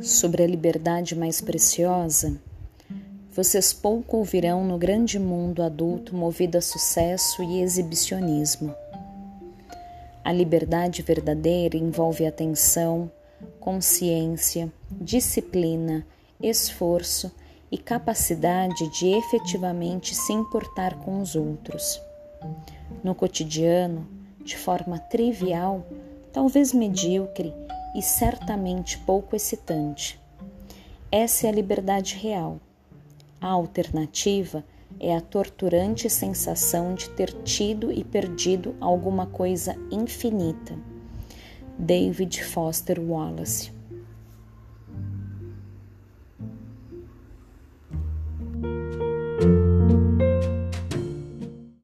sobre a liberdade mais preciosa, vocês pouco ouvirão no grande mundo adulto movido a sucesso e exibicionismo. A liberdade verdadeira envolve atenção, consciência, disciplina, esforço e capacidade de efetivamente se importar com os outros. No cotidiano, de forma trivial, talvez medíocre e certamente pouco excitante. Essa é a liberdade real. A alternativa é a torturante sensação de ter tido e perdido alguma coisa infinita. David Foster Wallace